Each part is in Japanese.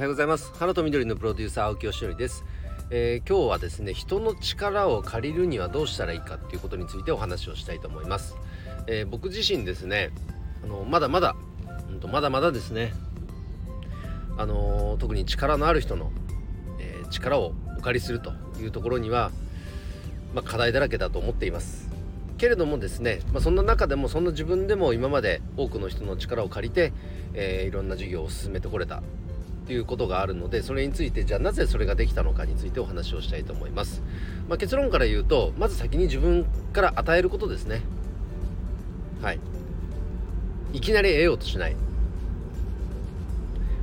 はようございます。花と緑のプロデューサー青木よしのりです、えー、今日はですね人の力を借りるにはどうしたらいいかっていうことについてお話をしたいと思います、えー、僕自身ですねあのまだまだうんとまだまだですねあの特に力のある人の、えー、力をお借りするというところにはまあ、課題だらけだと思っています。けれどもですね、まあ、そんな中でもそんな自分でも今まで多くの人の力を借りて、えー、いろんな授業を進めてこれた。ということがあるのでそれについてじゃあなぜそれができたのかについてお話をしたいと思います、まあ、結論から言うとまず先に自分から与えることですね。はい。いきなり得ようとしない、ま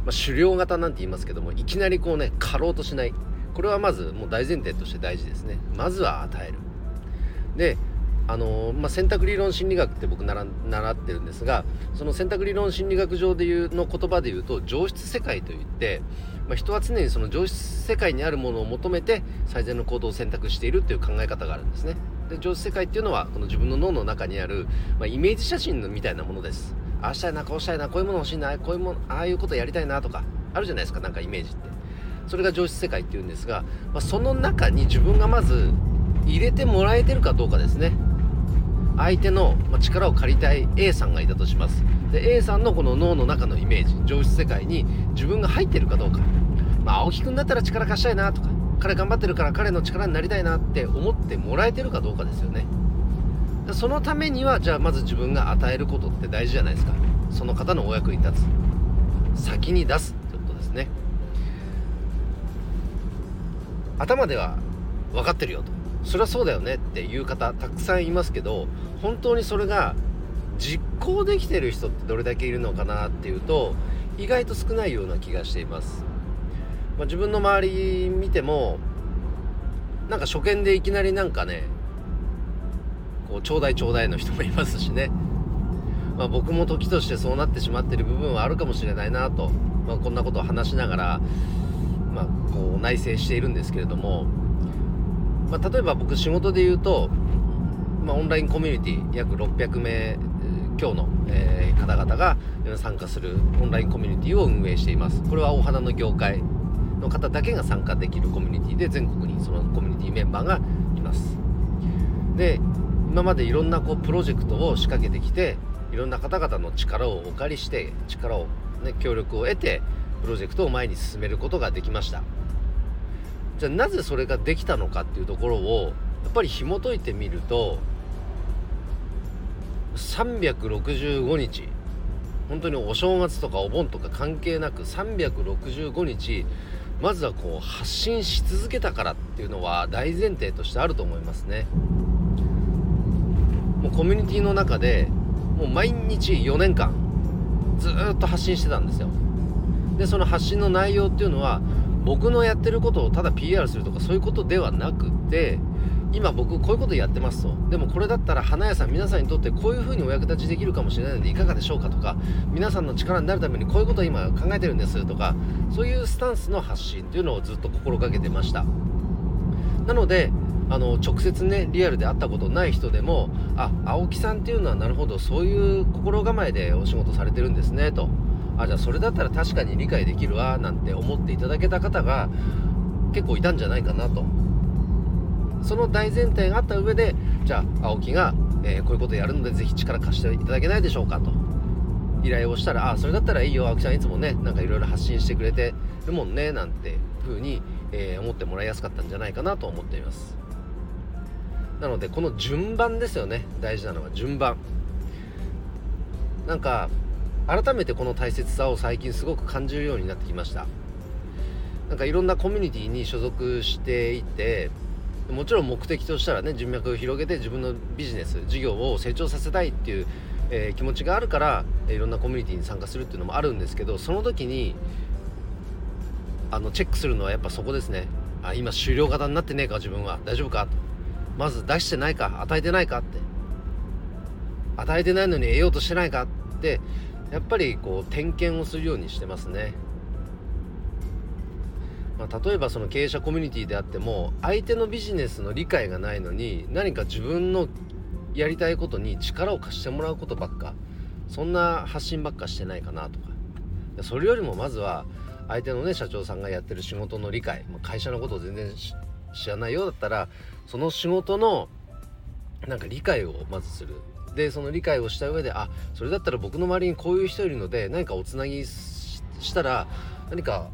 あ、狩猟型なんて言いますけどもいきなりこうね狩ろうとしない。これはまずもう大前提として大事ですね。まずは与える。であのまあ、選択理論心理学って僕習ってるんですがその選択理論心理学上でいうの言葉で言うと上質世界といって、まあ、人は常にその上質世界にあるものを求めて最善の行動を選択しているという考え方があるんですね。で上質世界っていうのはこの自分の脳の中にある、まあ、イメージ写真みたいなものです。ああしたいなこうしたいなこういうもの欲しいなこういうものああいうことやりたいなとかあるじゃないですかなんかイメージって。それが上質世界っていうんですが、ま、その中に自分がまず入れてもらえてるかどうかですね。相手の力を借りたい A さんがいたとします。で A さんのこの脳の中のイメージ上質世界に自分が入ってるかどうか、まあ、青木くんだったら力貸したいなとか彼頑張ってるから彼の力になりたいなって思ってもらえてるかどうかですよね。そのためにはじゃあまず自分が与えることって大事じゃないですか。その方のお役に立つ。先に出すってことですね。頭では分かってるよと。そりゃそうだよねっていう方たくさんいますけど本当にそれが実行できてる人ってどれだけいるのかなっていうと意外と少ないような気がしています、まあ、自分の周り見てもなんか初見でいきなりなんかねこうちょうだいちょうだいの人もいますしね、まあ、僕も時としてそうなってしまってる部分はあるかもしれないなと、まあ、こんなことを話しながら、まあ、こう内省しているんですけれどもまあ、例えば僕仕事で言うと、まあ、オンラインコミュニティ約600名今日の、えー、方々が参加するオンラインコミュニティを運営しています。これはお花の業界の方だけが参加できるコミュニティで全国にそのコミュニティメンバーがいます。で今までいろんなこうプロジェクトを仕掛けてきていろんな方々の力をお借りして力を、ね、協力を得てプロジェクトを前に進めることができました。じゃあなぜそれができたのかっていうところをやっぱり紐解いてみると365日本当にお正月とかお盆とか関係なく365日まずはこう発信し続けたからっていうのは大前提としてあると思いますね。もうコミュニティの中でもう毎日4年間ずっと発信してたんですよ。でその発信の内容っていうのは僕のやってることをただ PR するとかそういうことではなくて今僕こういうことやってますと。でもこれだったら花屋さん皆さんにとってこういう風にお役立ちできるかもしれないのでいかがでしょうかとか皆さんの力になるためにこういうことを今考えてるんですとかそういうスタンスの発信っていうのをずっと心がけてました。なのであの直接ねリアルで会ったことない人でもあ青木さんっていうのはなるほどそういう心構えでお仕事されてるんですねと。あじゃあそれだったら確かに理解できるわなんて思っていただけた方が結構いたんじゃないかなと。その大前提があった上でじゃあ青木が、えー、こういうことやるのでぜひ力貸していただけないでしょうかと。依頼をしたらあそれだったらいいよ青木ちゃんいつもねなんかいろいろ発信してくれてるもんねなんて風に、えー、思ってもらいやすかったんじゃないかなと思っています。なのでこの順番ですよね。大事なのは順番。なんか改めてこの大切さを最近すごく感じるようになってきました。なんかいろんなコミュニティに所属していてもちろん目的としたらね人脈を広げて自分のビジネス事業を成長させたいっていう、えー、気持ちがあるからいろんなコミュニティに参加するっていうのもあるんですけどその時にあのチェックするのはやっぱそこですね。あ今終了型になってねえか自分は。大丈夫か？とまず出してないか？与えてないか？って。与えてないのに得ようとしてないか？ってやっぱりこう点検をするようにしてますね、まあ、例えばその経営者コミュニティであっても相手のビジネスの理解がないのに何か自分のやりたいことに力を貸してもらうことばっかそんな発信ばっかしてないかなとか。それよりもまずは相手のね社長さんがやってる仕事の理解会社のことを全然知らないようだったらその仕事のなんか理解をまずする。でその理解をした上であそれだったら僕の周りにこういう人いるので何かおつなぎしたら何か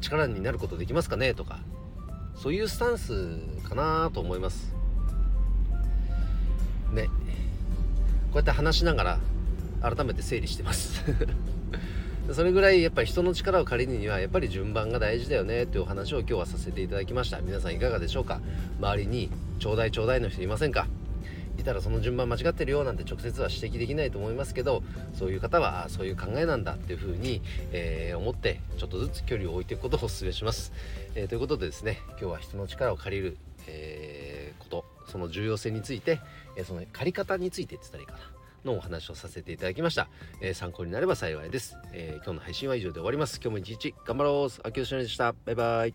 力になることできますかねとかそういうスタンスかなと思います。ね。こうやって話しながら改めて整理してます。それぐらいやっぱり人の力を借りるにはやっぱり順番が大事だよねっていうお話を今日はさせていただきました。皆さんいかがでしょうか？周りにちょうだいちょうだいの人いませんか？いたらその順番間違ってるよなんて直接は指摘できないと思いますけどそういう方はそういう考えなんだっていうふうに、えー、思ってちょっとずつ距離を置いていくことをお勧めします、えー、ということでですね今日は人の力を借りる、えー、ことその重要性について、えその借り方についてって言ったらいいかなのお話をさせていただきました、え参考になれば幸いです、え今日の配信は以上で終わります。今日も一日頑張ろう。秋吉でした。バイバイ。